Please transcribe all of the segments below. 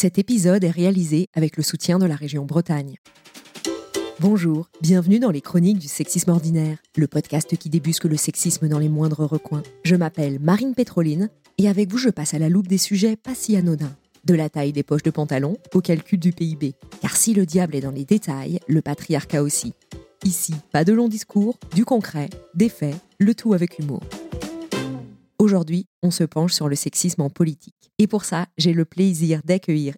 Cet épisode est réalisé avec le soutien de la région Bretagne. Bonjour, bienvenue dans les chroniques du sexisme ordinaire, le podcast qui débusque le sexisme dans les moindres recoins. Je m'appelle Marine Pétroline et avec vous je passe à la loupe des sujets pas si anodins. De la taille des poches de pantalon au calcul du PIB. Car si le diable est dans les détails, le patriarcat aussi. Ici, pas de longs discours, du concret, des faits, le tout avec humour. Aujourd'hui, on se penche sur le sexisme en politique. Et pour ça, j'ai le plaisir d'accueillir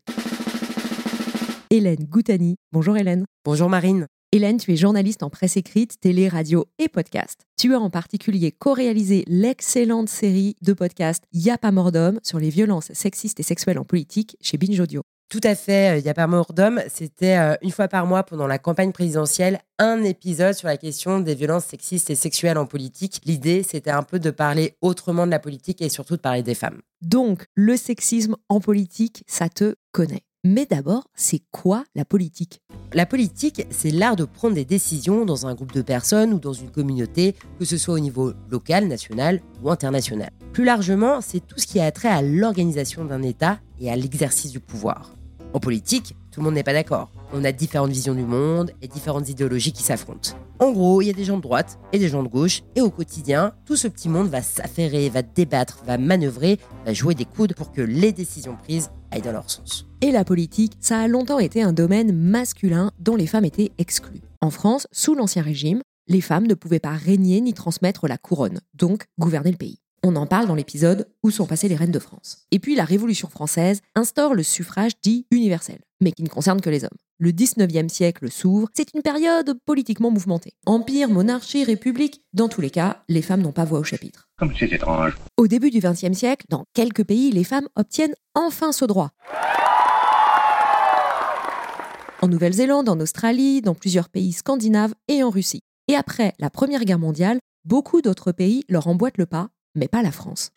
Hélène Goutani. Bonjour Hélène. Bonjour Marine. Hélène, tu es journaliste en presse écrite, télé, radio et podcast. Tu as en particulier co-réalisé l'excellente série de podcasts Y'a pas mort d'homme sur les violences sexistes et sexuelles en politique chez Binge Audio. Tout à fait, il n'y a pas mort d'homme. C'était euh, une fois par mois pendant la campagne présidentielle, un épisode sur la question des violences sexistes et sexuelles en politique. L'idée, c'était un peu de parler autrement de la politique et surtout de parler des femmes. Donc, le sexisme en politique, ça te connaît. Mais d'abord, c'est quoi la politique? La politique, c'est l'art de prendre des décisions dans un groupe de personnes ou dans une communauté, que ce soit au niveau local, national ou international. Plus largement, c'est tout ce qui a trait à l'organisation d'un État et à l'exercice du pouvoir. En politique, tout le monde n'est pas d'accord. On a différentes visions du monde et différentes idéologies qui s'affrontent. En gros, il y a des gens de droite et des gens de gauche, et au quotidien, tout ce petit monde va s'affairer, va débattre, va manœuvrer, va jouer des coudes pour que les décisions prises aillent dans leur sens. Et la politique, ça a longtemps été un domaine masculin dont les femmes étaient exclues. En France, sous l'Ancien Régime, les femmes ne pouvaient pas régner ni transmettre la couronne, donc gouverner le pays. On en parle dans l'épisode Où sont passées les reines de France? Et puis la Révolution française instaure le suffrage dit universel, mais qui ne concerne que les hommes. Le 19e siècle s'ouvre, c'est une période politiquement mouvementée. Empire, monarchie, république, dans tous les cas, les femmes n'ont pas voix au chapitre. Comme c'est étrange. Au début du 20e siècle, dans quelques pays, les femmes obtiennent enfin ce droit. En Nouvelle-Zélande, en Australie, dans plusieurs pays scandinaves et en Russie. Et après la Première Guerre mondiale, beaucoup d'autres pays leur emboîtent le pas mais pas la France.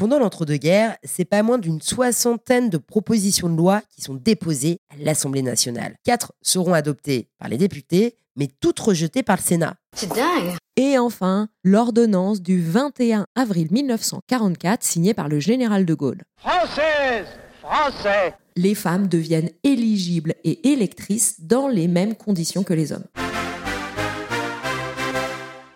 Pendant l'entre-deux-guerres, c'est pas moins d'une soixantaine de propositions de loi qui sont déposées à l'Assemblée nationale. Quatre seront adoptées par les députés, mais toutes rejetées par le Sénat. C'est dingue Et enfin, l'ordonnance du 21 avril 1944 signée par le général de Gaulle. Française Français Les femmes deviennent éligibles et électrices dans les mêmes conditions que les hommes.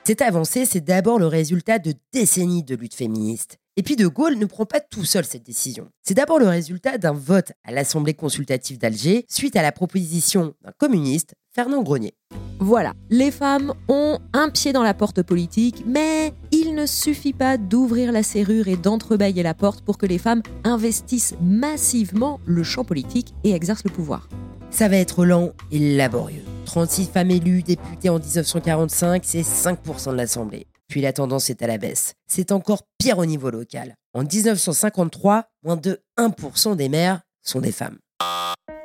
Cette avancée, c'est d'abord le résultat de décennies de lutte féministe. Et puis De Gaulle ne prend pas tout seul cette décision. C'est d'abord le résultat d'un vote à l'Assemblée consultative d'Alger suite à la proposition d'un communiste, Fernand Grenier. Voilà, les femmes ont un pied dans la porte politique, mais il ne suffit pas d'ouvrir la serrure et d'entrebâiller la porte pour que les femmes investissent massivement le champ politique et exercent le pouvoir. Ça va être lent et laborieux. 36 femmes élues députées en 1945, c'est 5% de l'Assemblée. Puis la tendance est à la baisse. C'est encore pire au niveau local. En 1953, moins de 1% des maires sont des femmes.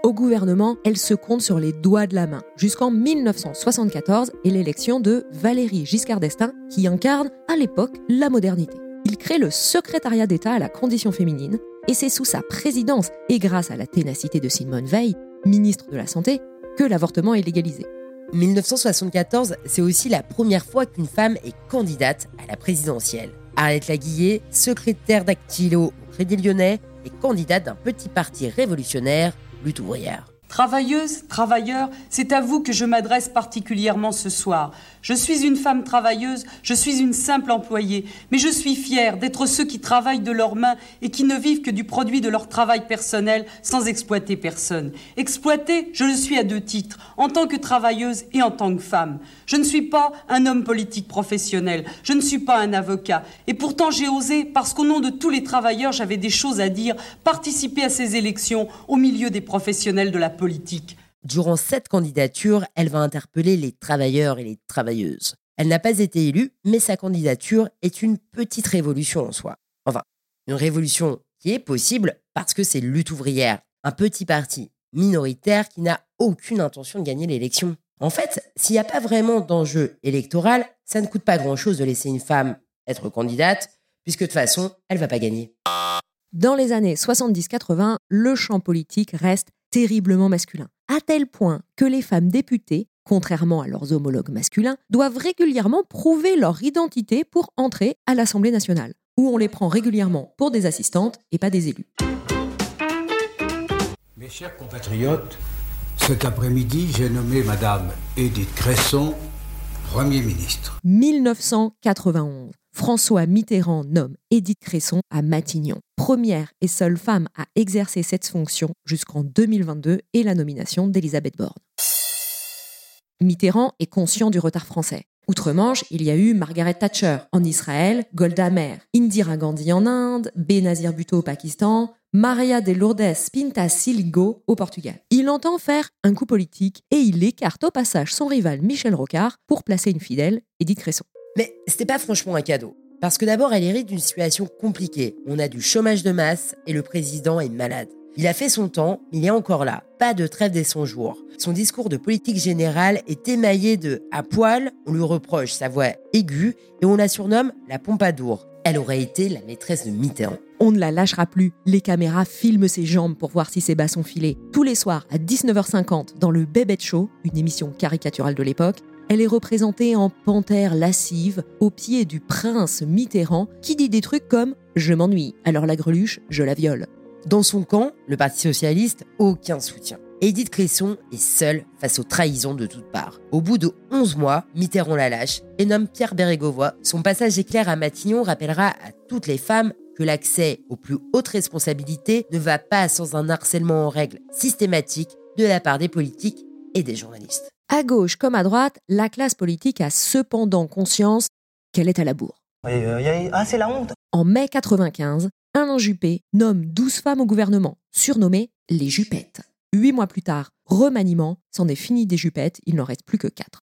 Au gouvernement, elle se compte sur les doigts de la main, jusqu'en 1974 et l'élection de Valérie Giscard d'Estaing, qui incarne à l'époque la modernité. Il crée le secrétariat d'État à la condition féminine, et c'est sous sa présidence et grâce à la ténacité de Simone Veil ministre de la Santé, que l'avortement est légalisé. 1974, c'est aussi la première fois qu'une femme est candidate à la présidentielle. Arlette Laguillet, secrétaire dactylo au Crédit Lyonnais, est candidate d'un petit parti révolutionnaire, lutte ouvrière. Travailleuses, travailleurs, c'est à vous que je m'adresse particulièrement ce soir. Je suis une femme travailleuse, je suis une simple employée, mais je suis fière d'être ceux qui travaillent de leurs mains et qui ne vivent que du produit de leur travail personnel sans exploiter personne. Exploiter, je le suis à deux titres, en tant que travailleuse et en tant que femme. Je ne suis pas un homme politique professionnel, je ne suis pas un avocat, et pourtant j'ai osé, parce qu'au nom de tous les travailleurs j'avais des choses à dire, participer à ces élections au milieu des professionnels de la Durant cette candidature, elle va interpeller les travailleurs et les travailleuses. Elle n'a pas été élue, mais sa candidature est une petite révolution en soi. Enfin, Une révolution qui est possible parce que c'est lutte ouvrière, un petit parti minoritaire qui n'a aucune intention de gagner l'élection. En fait, s'il n'y a pas vraiment d'enjeu électoral, ça ne coûte pas grand-chose de laisser une femme être candidate, puisque de toute façon, elle va pas gagner. Dans les années 70-80, le champ politique reste terriblement masculin, à tel point que les femmes députées, contrairement à leurs homologues masculins, doivent régulièrement prouver leur identité pour entrer à l'Assemblée nationale, où on les prend régulièrement pour des assistantes et pas des élus. Mes chers compatriotes, cet après-midi, j'ai nommé Madame Edith Cresson Premier ministre. 1991. François Mitterrand nomme Edith Cresson à Matignon, première et seule femme à exercer cette fonction jusqu'en 2022 et la nomination d'Elisabeth Borne. Mitterrand est conscient du retard français. Outre-Manche, il y a eu Margaret Thatcher en Israël, Golda Meir, Indira Gandhi en Inde, Benazir Bhutto au Pakistan, Maria de Lourdes Pinta Siligo au Portugal. Il entend faire un coup politique et il écarte au passage son rival Michel Rocard pour placer une fidèle, Edith Cresson. Mais c'était pas franchement un cadeau. Parce que d'abord, elle hérite d'une situation compliquée. On a du chômage de masse et le président est malade. Il a fait son temps, il est encore là. Pas de trêve dès son jour. Son discours de politique générale est émaillé de à poil, on lui reproche sa voix aiguë et on la surnomme la Pompadour. Elle aurait été la maîtresse de Mitterrand. On ne la lâchera plus. Les caméras filment ses jambes pour voir si ses bas sont filés. Tous les soirs à 19h50 dans le Bébête Show, une émission caricaturale de l'époque, elle est représentée en panthère lascive au pied du prince Mitterrand qui dit des trucs comme Je m'ennuie, alors la greluche, je la viole. Dans son camp, le Parti socialiste, aucun soutien. Edith Cresson est seule face aux trahisons de toutes parts. Au bout de 11 mois, Mitterrand la lâche et nomme Pierre Bérégovoy. Son passage éclair à Matignon rappellera à toutes les femmes que l'accès aux plus hautes responsabilités ne va pas sans un harcèlement en règle systématique de la part des politiques et des journalistes. À gauche comme à droite, la classe politique a cependant conscience qu'elle est à la bourre. ah, c'est la honte. En mai 95, Alain Juppé nomme 12 femmes au gouvernement, surnommées les Jupettes. Huit mois plus tard, remaniement, c'en est fini des Jupettes, il n'en reste plus que quatre.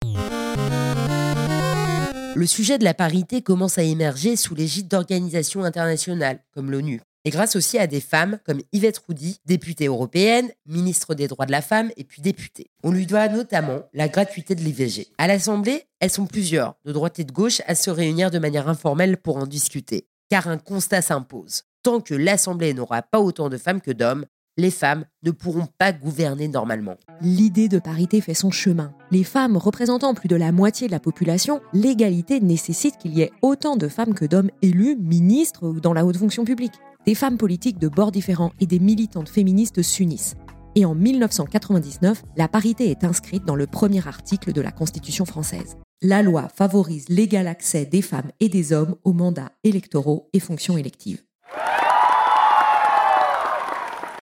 Le sujet de la parité commence à émerger sous l'égide d'organisations internationales, comme l'ONU. Et grâce aussi à des femmes comme Yvette Roudy, députée européenne, ministre des droits de la femme et puis députée. On lui doit notamment la gratuité de l'IVG. À l'Assemblée, elles sont plusieurs, de droite et de gauche, à se réunir de manière informelle pour en discuter. Car un constat s'impose. Tant que l'Assemblée n'aura pas autant de femmes que d'hommes, les femmes ne pourront pas gouverner normalement. L'idée de parité fait son chemin. Les femmes représentant plus de la moitié de la population, l'égalité nécessite qu'il y ait autant de femmes que d'hommes élus, ministres ou dans la haute fonction publique. Des femmes politiques de bords différents et des militantes féministes s'unissent. Et en 1999, la parité est inscrite dans le premier article de la Constitution française. La loi favorise l'égal accès des femmes et des hommes aux mandats électoraux et fonctions électives.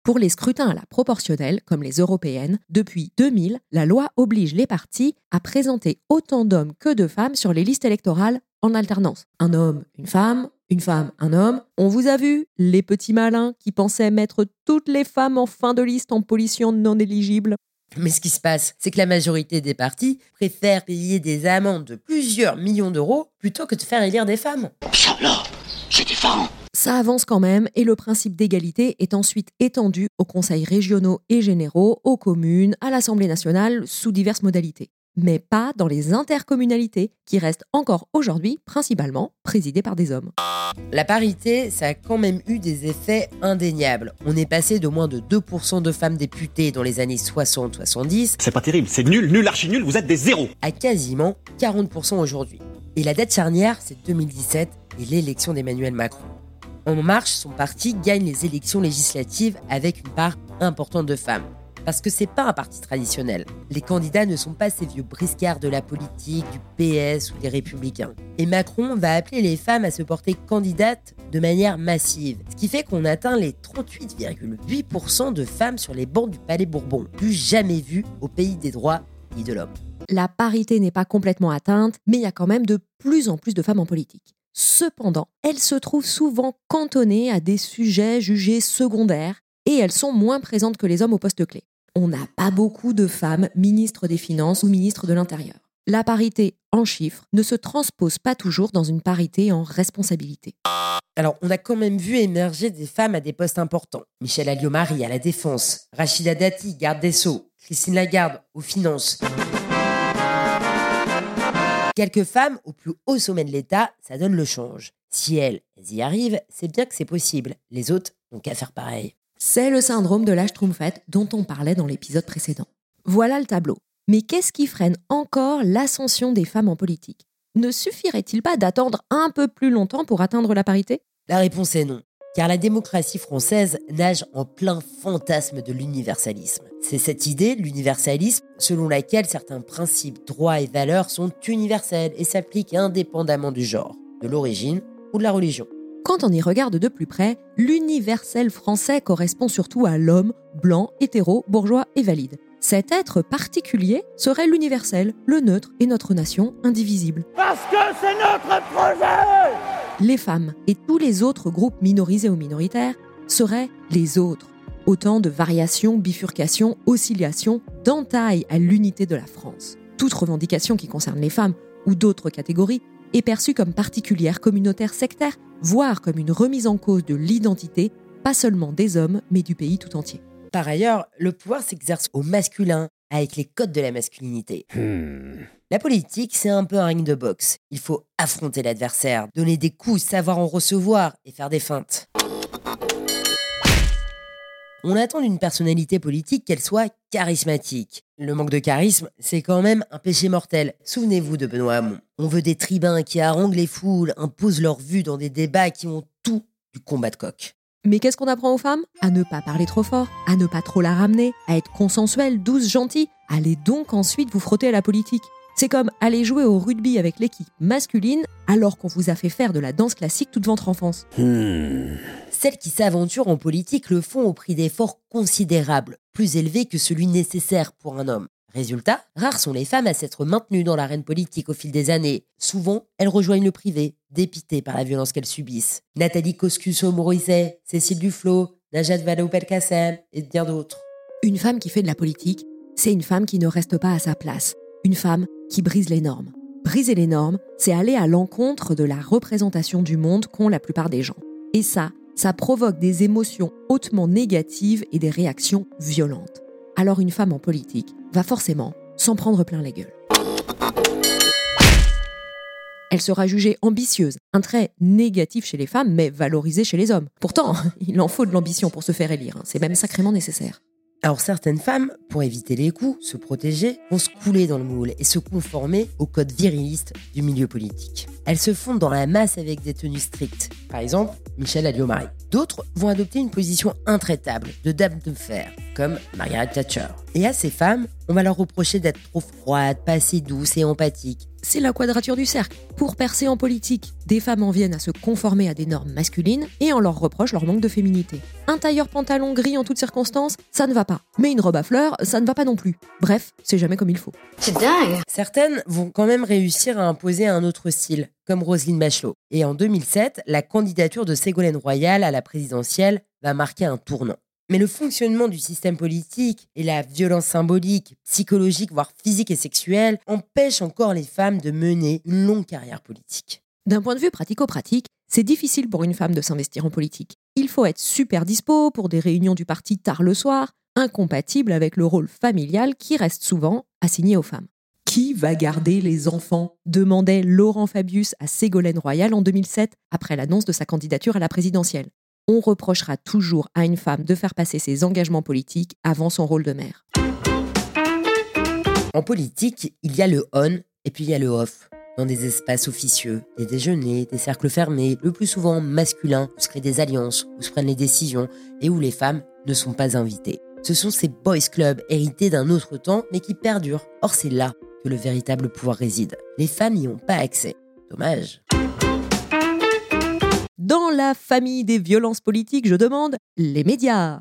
Pour les scrutins à la proportionnelle, comme les européennes, depuis 2000, la loi oblige les partis à présenter autant d'hommes que de femmes sur les listes électorales en alternance. Un homme, une femme, une femme, un homme. On vous a vu, les petits malins qui pensaient mettre toutes les femmes en fin de liste en pollution non éligible. Mais ce qui se passe, c'est que la majorité des partis préfèrent payer des amendes de plusieurs millions d'euros plutôt que de faire élire des femmes. Ça là, c'est différent. Ça avance quand même et le principe d'égalité est ensuite étendu aux conseils régionaux et généraux, aux communes, à l'Assemblée nationale sous diverses modalités. Mais pas dans les intercommunalités qui restent encore aujourd'hui principalement présidées par des hommes. La parité, ça a quand même eu des effets indéniables. On est passé de moins de 2% de femmes députées dans les années 60-70 C'est pas terrible, c'est nul, nul, archi nul, vous êtes des zéros. à quasiment 40% aujourd'hui. Et la date charnière, c'est 2017 et l'élection d'Emmanuel Macron. En marche, son parti gagne les élections législatives avec une part importante de femmes. Parce que c'est pas un parti traditionnel. Les candidats ne sont pas ces vieux briscards de la politique, du PS ou des républicains. Et Macron va appeler les femmes à se porter candidates de manière massive. Ce qui fait qu'on atteint les 38,8% de femmes sur les bancs du Palais Bourbon, plus jamais vu au pays des droits et de l'homme. La parité n'est pas complètement atteinte, mais il y a quand même de plus en plus de femmes en politique. Cependant, elles se trouvent souvent cantonnées à des sujets jugés secondaires et elles sont moins présentes que les hommes au poste clé. On n'a pas beaucoup de femmes ministres des Finances ou ministres de l'Intérieur. La parité en chiffres ne se transpose pas toujours dans une parité en responsabilité. Alors, on a quand même vu émerger des femmes à des postes importants. Michel Alliot-Marie à la Défense, Rachida Dati, garde des Sceaux, Christine Lagarde aux Finances. Quelques femmes au plus haut sommet de l'État, ça donne le change. Si elles y arrivent, c'est bien que c'est possible. Les autres n'ont qu'à faire pareil. C'est le syndrome de la dont on parlait dans l'épisode précédent. Voilà le tableau. Mais qu'est-ce qui freine encore l'ascension des femmes en politique? Ne suffirait-il pas d'attendre un peu plus longtemps pour atteindre la parité? La réponse est non. Car la démocratie française nage en plein fantasme de l'universalisme. C'est cette idée, l'universalisme, selon laquelle certains principes, droits et valeurs sont universels et s'appliquent indépendamment du genre, de l'origine ou de la religion. Quand on y regarde de plus près, l'universel français correspond surtout à l'homme, blanc, hétéro, bourgeois et valide. Cet être particulier serait l'universel, le neutre et notre nation indivisible. Parce que c'est notre projet Les femmes et tous les autres groupes minorisés ou minoritaires seraient les autres. Autant de variations, bifurcations, oscillations, d'entailles à l'unité de la France. Toute revendication qui concerne les femmes ou d'autres catégories est perçue comme particulière, communautaire, sectaire, voire comme une remise en cause de l'identité, pas seulement des hommes, mais du pays tout entier. Par ailleurs, le pouvoir s'exerce au masculin, avec les codes de la masculinité. La politique, c'est un peu un ring de boxe. Il faut affronter l'adversaire, donner des coups, savoir en recevoir et faire des feintes. On attend d'une personnalité politique qu'elle soit charismatique. Le manque de charisme, c'est quand même un péché mortel. Souvenez-vous de Benoît Hamon. On veut des tribuns qui haranguent les foules, imposent leur vue dans des débats qui ont tout du combat de coq. Mais qu'est-ce qu'on apprend aux femmes? À ne pas parler trop fort, à ne pas trop la ramener, à être consensuelle, douce, gentille. Allez donc ensuite vous frotter à la politique. C'est comme aller jouer au rugby avec l'équipe masculine alors qu'on vous a fait faire de la danse classique toute votre enfance. Celles qui s'aventurent en politique le font au prix d'efforts considérables, plus élevés que celui nécessaire pour un homme. Résultat, rares sont les femmes à s'être maintenues dans l'arène politique au fil des années. Souvent, elles rejoignent le privé, dépitées par la violence qu'elles subissent. Nathalie Kosciusko-Morizet, Cécile Duflot, Najat Vallaud-Belkacem et bien d'autres. Une femme qui fait de la politique, c'est une femme qui ne reste pas à sa place. Une femme qui brise les normes. Briser les normes, c'est aller à l'encontre de la représentation du monde qu'ont la plupart des gens. Et ça, ça provoque des émotions hautement négatives et des réactions violentes. Alors une femme en politique va forcément s'en prendre plein les gueules. Elle sera jugée ambitieuse, un trait négatif chez les femmes, mais valorisé chez les hommes. Pourtant, il en faut de l'ambition pour se faire élire, hein. c'est même sacrément nécessaire. Alors certaines femmes, pour éviter les coups, se protéger, vont se couler dans le moule et se conformer au code viriliste du milieu politique. Elles se fondent dans la masse avec des tenues strictes. Par exemple, Michel Alliot-Marie. D'autres vont adopter une position intraitable de dame de fer, comme Margaret Thatcher. Et à ces femmes, on va leur reprocher d'être trop froides, pas assez douces et empathiques. C'est la quadrature du cercle. Pour percer en politique, des femmes en viennent à se conformer à des normes masculines et on leur reproche leur manque de féminité. Un tailleur pantalon gris en toutes circonstances, ça ne va pas. Mais une robe à fleurs, ça ne va pas non plus. Bref, c'est jamais comme il faut. C'est dingue Certaines vont quand même réussir à imposer un autre style, comme Roselyne Bachelot. Et en 2007, la candidature de Ségolène Royal à la présidentielle va marquer un tournant. Mais le fonctionnement du système politique et la violence symbolique, psychologique, voire physique et sexuelle empêchent encore les femmes de mener une longue carrière politique. D'un point de vue pratico-pratique, c'est difficile pour une femme de s'investir en politique. Il faut être super dispo pour des réunions du parti tard le soir, incompatible avec le rôle familial qui reste souvent assigné aux femmes. Qui va garder les enfants? Demandait Laurent Fabius à Ségolène Royal en 2007 après l'annonce de sa candidature à la présidentielle. On reprochera toujours à une femme de faire passer ses engagements politiques avant son rôle de mère. En politique, il y a le on et puis il y a le off. Dans des espaces officieux, des déjeuners, des cercles fermés, le plus souvent masculins, où se créent des alliances, où se prennent les décisions et où les femmes ne sont pas invitées. Ce sont ces boys clubs hérités d'un autre temps mais qui perdurent. Or c'est là que le véritable pouvoir réside. Les femmes n'y ont pas accès. Dommage. Dans la famille des violences politiques, je demande les médias.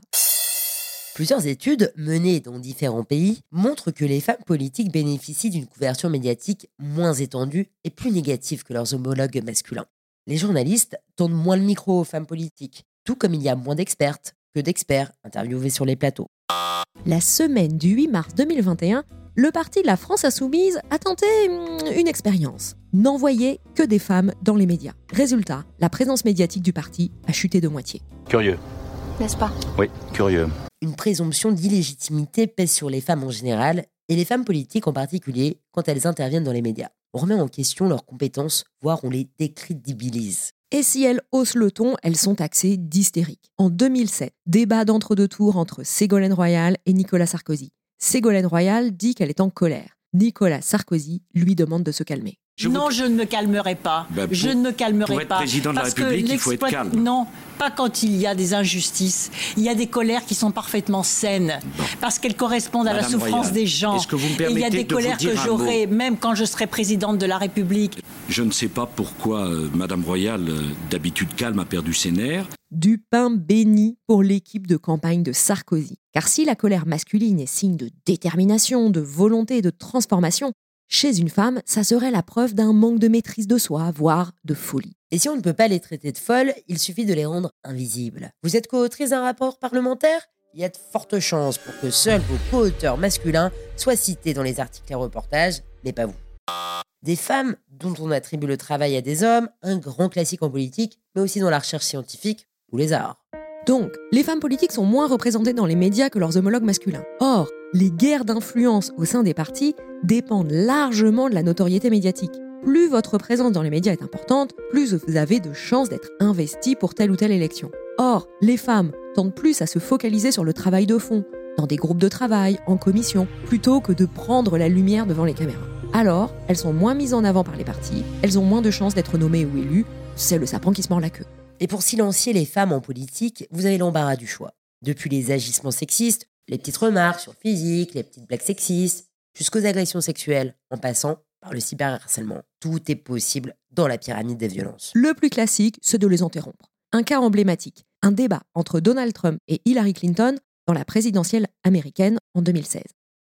Plusieurs études menées dans différents pays montrent que les femmes politiques bénéficient d'une couverture médiatique moins étendue et plus négative que leurs homologues masculins. Les journalistes tendent moins le micro aux femmes politiques, tout comme il y a moins d'expertes que d'experts interviewés sur les plateaux. La semaine du 8 mars 2021 le parti La France Insoumise a tenté hum, une expérience. N'envoyer que des femmes dans les médias. Résultat, la présence médiatique du parti a chuté de moitié. Curieux. N'est-ce pas? Oui, curieux. Une présomption d'illégitimité pèse sur les femmes en général et les femmes politiques en particulier quand elles interviennent dans les médias. On remet en question leurs compétences, voire on les décrédibilise. Et si elles haussent le ton, elles sont taxées d'hystériques. En 2007, débat d'entre-deux tours entre Ségolène Royal et Nicolas Sarkozy. Ségolène Royal dit qu'elle est en colère. Nicolas Sarkozy lui demande de se calmer. Non, je ne me calmerai pas. Bah, je ne me calmerai pour être pas. président de la République, que il faut être calme. Non, pas quand il y a des injustices. Il y a des colères qui sont parfaitement saines. Parce qu'elles correspondent à la souffrance Royal, des gens. est-ce que vous me Et il y a des de colères que j'aurai, même quand je serai présidente de la République. Je ne sais pas pourquoi euh, Madame Royal, euh, d'habitude calme, a perdu ses nerfs. Du pain béni pour l'équipe de campagne de Sarkozy. Car si la colère masculine est signe de détermination, de volonté et de transformation, chez une femme, ça serait la preuve d'un manque de maîtrise de soi, voire de folie. Et si on ne peut pas les traiter de folles, il suffit de les rendre invisibles. Vous êtes co-autrice d'un rapport parlementaire? Il y a de fortes chances pour que seuls vos co-auteurs masculins soient cités dans les articles et reportages, mais pas vous. Des femmes dont on attribue le travail à des hommes, un grand classique en politique, mais aussi dans la recherche scientifique ou les arts. Donc, les femmes politiques sont moins représentées dans les médias que leurs homologues masculins. Or, les guerres d'influence au sein des partis dépendent largement de la notoriété médiatique. Plus votre présence dans les médias est importante, plus vous avez de chances d'être investi pour telle ou telle élection. Or, les femmes tendent plus à se focaliser sur le travail de fond, dans des groupes de travail, en commission, plutôt que de prendre la lumière devant les caméras. Alors, elles sont moins mises en avant par les partis, elles ont moins de chances d'être nommées ou élues, c'est le sapin qui se mord la queue. Et pour silencier les femmes en politique, vous avez l'embarras du choix. Depuis les agissements sexistes, les petites remarques sur physique, les petites blagues sexistes, jusqu'aux agressions sexuelles, en passant par le cyberharcèlement. Tout est possible dans la pyramide des violences. Le plus classique, c'est de les interrompre. Un cas emblématique, un débat entre Donald Trump et Hillary Clinton dans la présidentielle américaine en 2016.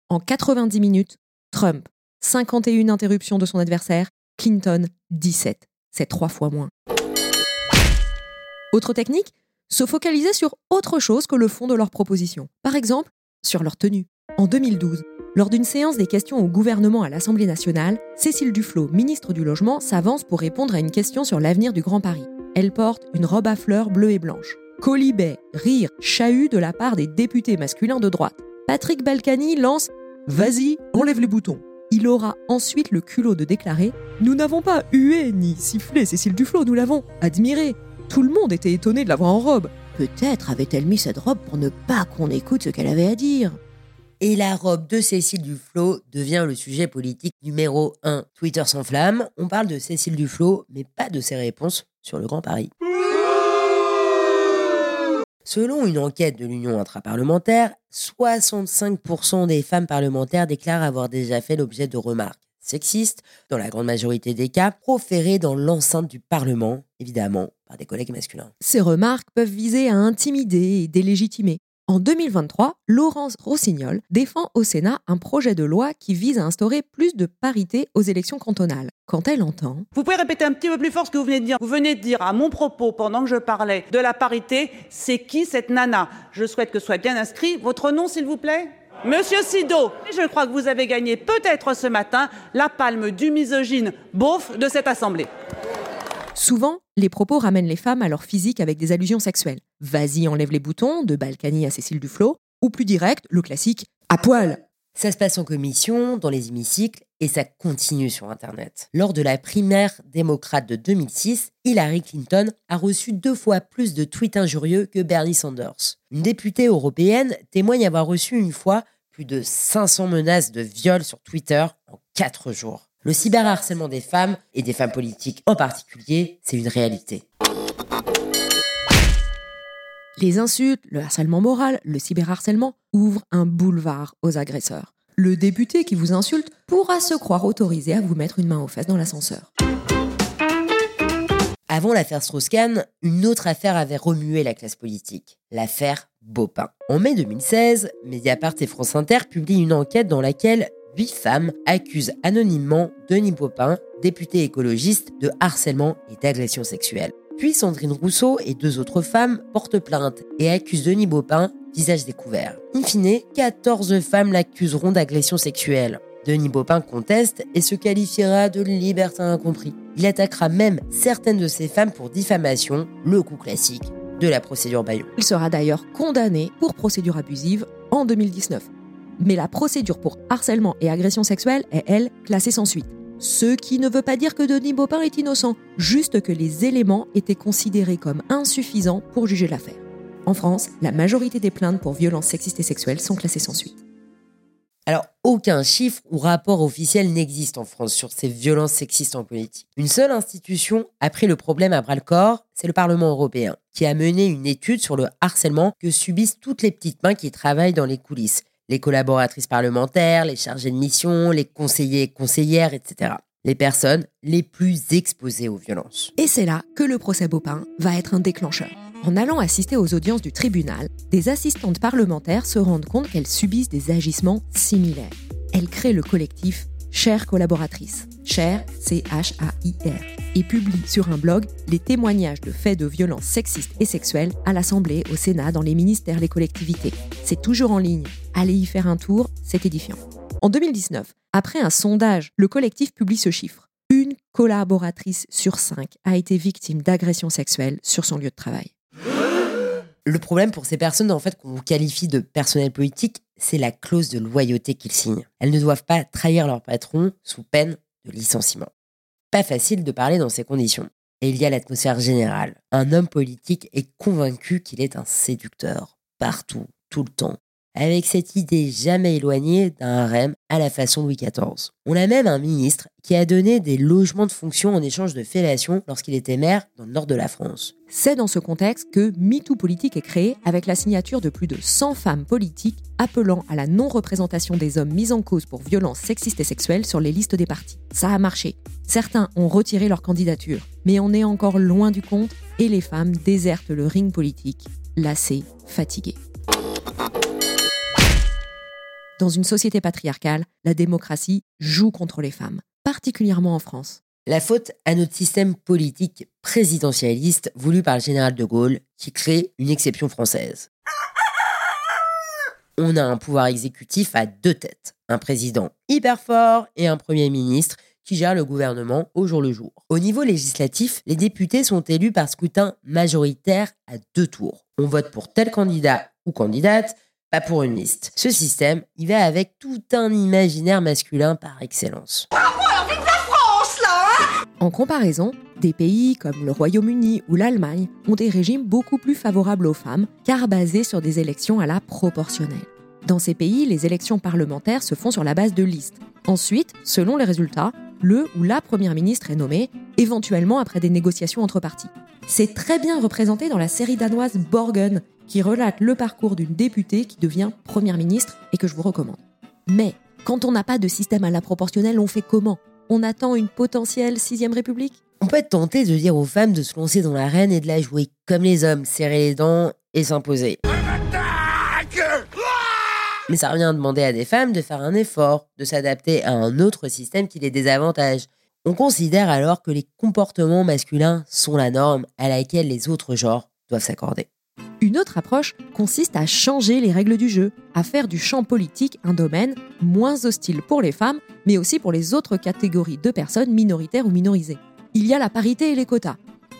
En 90 minutes, Trump, 51 interruptions de son adversaire, Clinton, 17. C'est trois fois moins. Autre technique, se focaliser sur autre chose que le fond de leur proposition. Par exemple, sur leur tenue. En 2012, lors d'une séance des questions au gouvernement à l'Assemblée nationale, Cécile Duflot, ministre du Logement, s'avance pour répondre à une question sur l'avenir du Grand Paris. Elle porte une robe à fleurs bleue et blanche. Colibet, rire, chahut de la part des députés masculins de droite. Patrick Balkany lance Vas-y, enlève les boutons. Il aura ensuite le culot de déclarer Nous n'avons pas hué ni sifflé Cécile Duflot, nous l'avons admirée. Tout le monde était étonné de la voir en robe. Peut-être avait-elle mis cette robe pour ne pas qu'on écoute ce qu'elle avait à dire. Et la robe de Cécile Duflot devient le sujet politique numéro 1. Twitter s'enflamme, on parle de Cécile Duflot, mais pas de ses réponses sur le Grand Paris. Selon une enquête de l'Union intraparlementaire, 65% des femmes parlementaires déclarent avoir déjà fait l'objet de remarques sexistes, dans la grande majorité des cas, proférées dans l'enceinte du Parlement, évidemment, par des collègues masculins. Ces remarques peuvent viser à intimider et délégitimer. En 2023, Laurence Rossignol défend au Sénat un projet de loi qui vise à instaurer plus de parité aux élections cantonales. Quand elle entend Vous pouvez répéter un petit peu plus fort ce que vous venez de dire. Vous venez de dire à mon propos, pendant que je parlais de la parité, c'est qui cette nana? Je souhaite que soit bien inscrit. Votre nom, s'il vous plaît Monsieur Sido, je crois que vous avez gagné peut-être ce matin la palme du misogyne beauf de cette assemblée. Souvent, les propos ramènent les femmes à leur physique avec des allusions sexuelles. Vas-y, enlève les boutons, de Balkany à Cécile Duflot, ou plus direct, le classique à poil. Ça se passe en commission, dans les hémicycles, et ça continue sur Internet. Lors de la primaire démocrate de 2006, Hillary Clinton a reçu deux fois plus de tweets injurieux que Bernie Sanders. Une députée européenne témoigne avoir reçu une fois plus de 500 menaces de viol sur Twitter en 4 jours. Le cyberharcèlement des femmes, et des femmes politiques en particulier, c'est une réalité. Les insultes, le harcèlement moral, le cyberharcèlement ouvrent un boulevard aux agresseurs. Le député qui vous insulte pourra se croire autorisé à vous mettre une main aux fesses dans l'ascenseur. Avant l'affaire Strauss-Kahn, une autre affaire avait remué la classe politique, l'affaire En mai 2016, Mediapart et France Inter publient une enquête dans laquelle huit femmes accusent anonymement Denis Bopin, député écologiste, de harcèlement et d'agression sexuelle. Puis Sandrine Rousseau et deux autres femmes portent plainte et accusent Denis Bopin visage découvert. In fine, 14 femmes l'accuseront d'agression sexuelle. Denis Baupin conteste et se qualifiera de libertin incompris. Il attaquera même certaines de ces femmes pour diffamation, le coup classique de la procédure Bayon. Il sera d'ailleurs condamné pour procédure abusive en 2019. Mais la procédure pour harcèlement et agression sexuelle est, elle, classée sans suite. Ce qui ne veut pas dire que Denis Baupin est innocent, juste que les éléments étaient considérés comme insuffisants pour juger l'affaire. En France, la majorité des plaintes pour violences sexistes et sexuelles sont classées sans suite. Alors, aucun chiffre ou rapport officiel n'existe en France sur ces violences sexistes en politique. Une seule institution a pris le problème à bras le corps, c'est le Parlement européen, qui a mené une étude sur le harcèlement que subissent toutes les petites mains qui travaillent dans les coulisses. Les collaboratrices parlementaires, les chargés de mission, les conseillers et conseillères, etc. Les personnes les plus exposées aux violences. Et c'est là que le procès Baupin va être un déclencheur. En allant assister aux audiences du tribunal, des assistantes parlementaires se rendent compte qu'elles subissent des agissements similaires. Elles créent le collectif Chères collaboratrices, Cher, C-H-A-I-R, et publient sur un blog les témoignages de faits de violences sexistes et sexuelles à l'Assemblée, au Sénat, dans les ministères, les collectivités. C'est toujours en ligne. Allez y faire un tour, c'est édifiant. En 2019, après un sondage, le collectif publie ce chiffre. Une collaboratrice sur cinq a été victime d'agressions sexuelles sur son lieu de travail. Le problème pour ces personnes, en fait, qu'on qualifie de personnel politique, c'est la clause de loyauté qu'ils signent. Elles ne doivent pas trahir leur patron sous peine de licenciement. Pas facile de parler dans ces conditions. Et il y a l'atmosphère générale. Un homme politique est convaincu qu'il est un séducteur, partout, tout le temps, avec cette idée jamais éloignée d'un harem à la façon Louis XIV. On a même un ministre qui a donné des logements de fonction en échange de fellations lorsqu'il était maire dans le nord de la France. C'est dans ce contexte que MeToo Politique est créé avec la signature de plus de 100 femmes politiques appelant à la non-représentation des hommes mis en cause pour violences sexistes et sexuelles sur les listes des partis. Ça a marché. Certains ont retiré leur candidature, mais on est encore loin du compte et les femmes désertent le ring politique, lassées, fatiguées. Dans une société patriarcale, la démocratie joue contre les femmes, particulièrement en France. La faute à notre système politique présidentialiste voulu par le général de Gaulle, qui crée une exception française. On a un pouvoir exécutif à deux têtes, un président hyper fort et un premier ministre qui gère le gouvernement au jour le jour. Au niveau législatif, les députés sont élus par scrutin majoritaire à deux tours. On vote pour tel candidat ou candidate, pas pour une liste. Ce système, il va avec tout un imaginaire masculin par excellence. En comparaison, des pays comme le Royaume-Uni ou l'Allemagne ont des régimes beaucoup plus favorables aux femmes, car basés sur des élections à la proportionnelle. Dans ces pays, les élections parlementaires se font sur la base de listes. Ensuite, selon les résultats, le ou la première ministre est nommée, éventuellement après des négociations entre partis. C'est très bien représenté dans la série danoise Borgen, qui relate le parcours d'une députée qui devient première ministre et que je vous recommande. Mais quand on n'a pas de système à la proportionnelle, on fait comment? On attend une potentielle sixième république? On peut être tenté de dire aux femmes de se lancer dans l'arène et de la jouer comme les hommes, serrer les dents et s'imposer. Mais ça revient à demander à des femmes de faire un effort, de s'adapter à un autre système qui les désavantage. On considère alors que les comportements masculins sont la norme à laquelle les autres genres doivent s'accorder. Une autre approche consiste à changer les règles du jeu, à faire du champ politique un domaine moins hostile pour les femmes, mais aussi pour les autres catégories de personnes minoritaires ou minorisées. Il y a la parité et les quotas.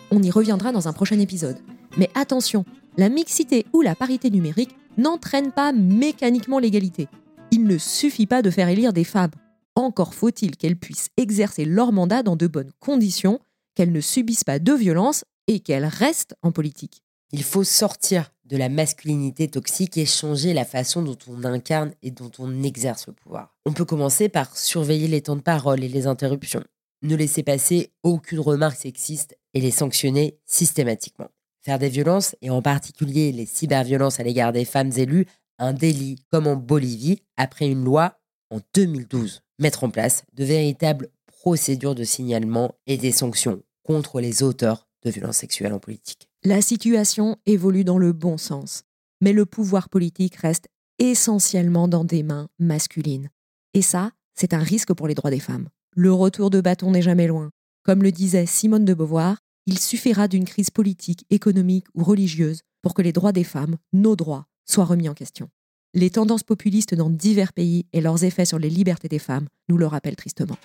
On y reviendra dans un prochain épisode. Mais attention, la mixité ou la parité numérique n'entraîne pas mécaniquement l'égalité. Il ne suffit pas de faire élire des femmes. Encore faut-il qu'elles puissent exercer leur mandat dans de bonnes conditions, qu'elles ne subissent pas de violence et qu'elles restent en politique. Il faut sortir de la masculinité toxique et changer la façon dont on incarne et dont on exerce le pouvoir. On peut commencer par surveiller les temps de parole et les interruptions, ne laisser passer aucune remarque sexiste et les sanctionner systématiquement. Faire des violences, et en particulier les cyberviolences à l'égard des femmes élues, un délit comme en Bolivie, après une loi en 2012. Mettre en place de véritables procédures de signalement et des sanctions contre les auteurs de violences sexuelles en politique. La situation évolue dans le bon sens, mais le pouvoir politique reste essentiellement dans des mains masculines. Et ça, c'est un risque pour les droits des femmes. Le retour de bâton n'est jamais loin. Comme le disait Simone de Beauvoir, il suffira d'une crise politique, économique ou religieuse pour que les droits des femmes, nos droits, soit remis en question. Les tendances populistes dans divers pays et leurs effets sur les libertés des femmes nous le rappellent tristement.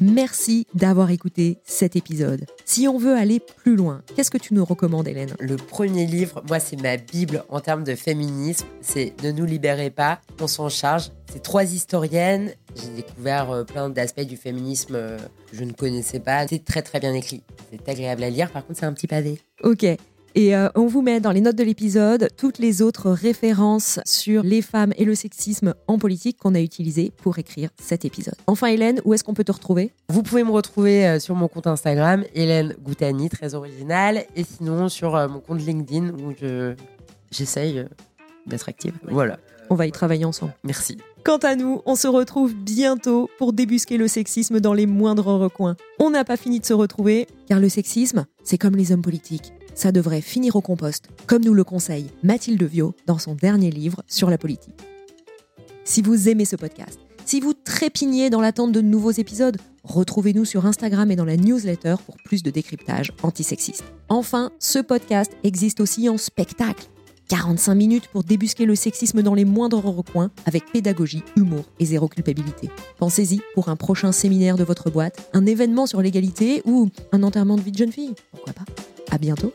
Merci d'avoir écouté cet épisode. Si on veut aller plus loin, qu'est-ce que tu nous recommandes, Hélène? Le premier livre, moi, c'est ma Bible en termes de féminisme. C'est Ne nous libérez pas, on s'en charge. C'est trois historiennes. J'ai découvert euh, plein d'aspects du féminisme euh, que je ne connaissais pas. C'est très très bien écrit. C'est agréable à lire. Par contre, c'est un petit pavé. Ok. Et euh, on vous met dans les notes de l'épisode toutes les autres références sur les femmes et le sexisme en politique qu'on a utilisées pour écrire cet épisode. Enfin, Hélène, où est-ce qu'on peut te retrouver? Vous pouvez me retrouver euh, sur mon compte Instagram, Hélène Goutani, très original, et sinon sur euh, mon compte LinkedIn où je, j'essaye d'être active. Voilà. On va y travailler ensemble. Merci. Quant à nous, on se retrouve bientôt pour débusquer le sexisme dans les moindres recoins. On n'a pas fini de se retrouver, car le sexisme, c'est comme les hommes politiques ça devrait finir au compost, comme nous le conseille Mathilde Viau dans son dernier livre sur la politique. Si vous aimez ce podcast, si vous trépignez dans l'attente de nouveaux épisodes, retrouvez-nous sur Instagram et dans la newsletter pour plus de décryptage antisexiste. Enfin, ce podcast existe aussi en spectacle. 45 minutes pour débusquer le sexisme dans les moindres recoins avec pédagogie, humour et zéro culpabilité. Pensez-y pour un prochain séminaire de votre boîte, un événement sur l'égalité ou un enterrement de vie de jeune fille. Pourquoi pas? À bientôt.